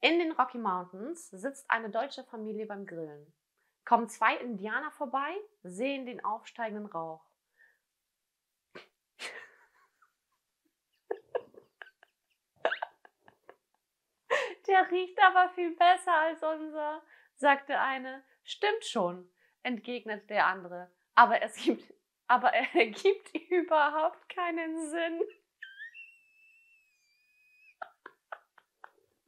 In den Rocky Mountains sitzt eine deutsche Familie beim Grillen. Kommen zwei Indianer vorbei, sehen den aufsteigenden Rauch. Der riecht aber viel besser als unser, sagte eine. Stimmt schon, entgegnete der andere. Aber es gibt, aber er ergibt überhaupt keinen Sinn.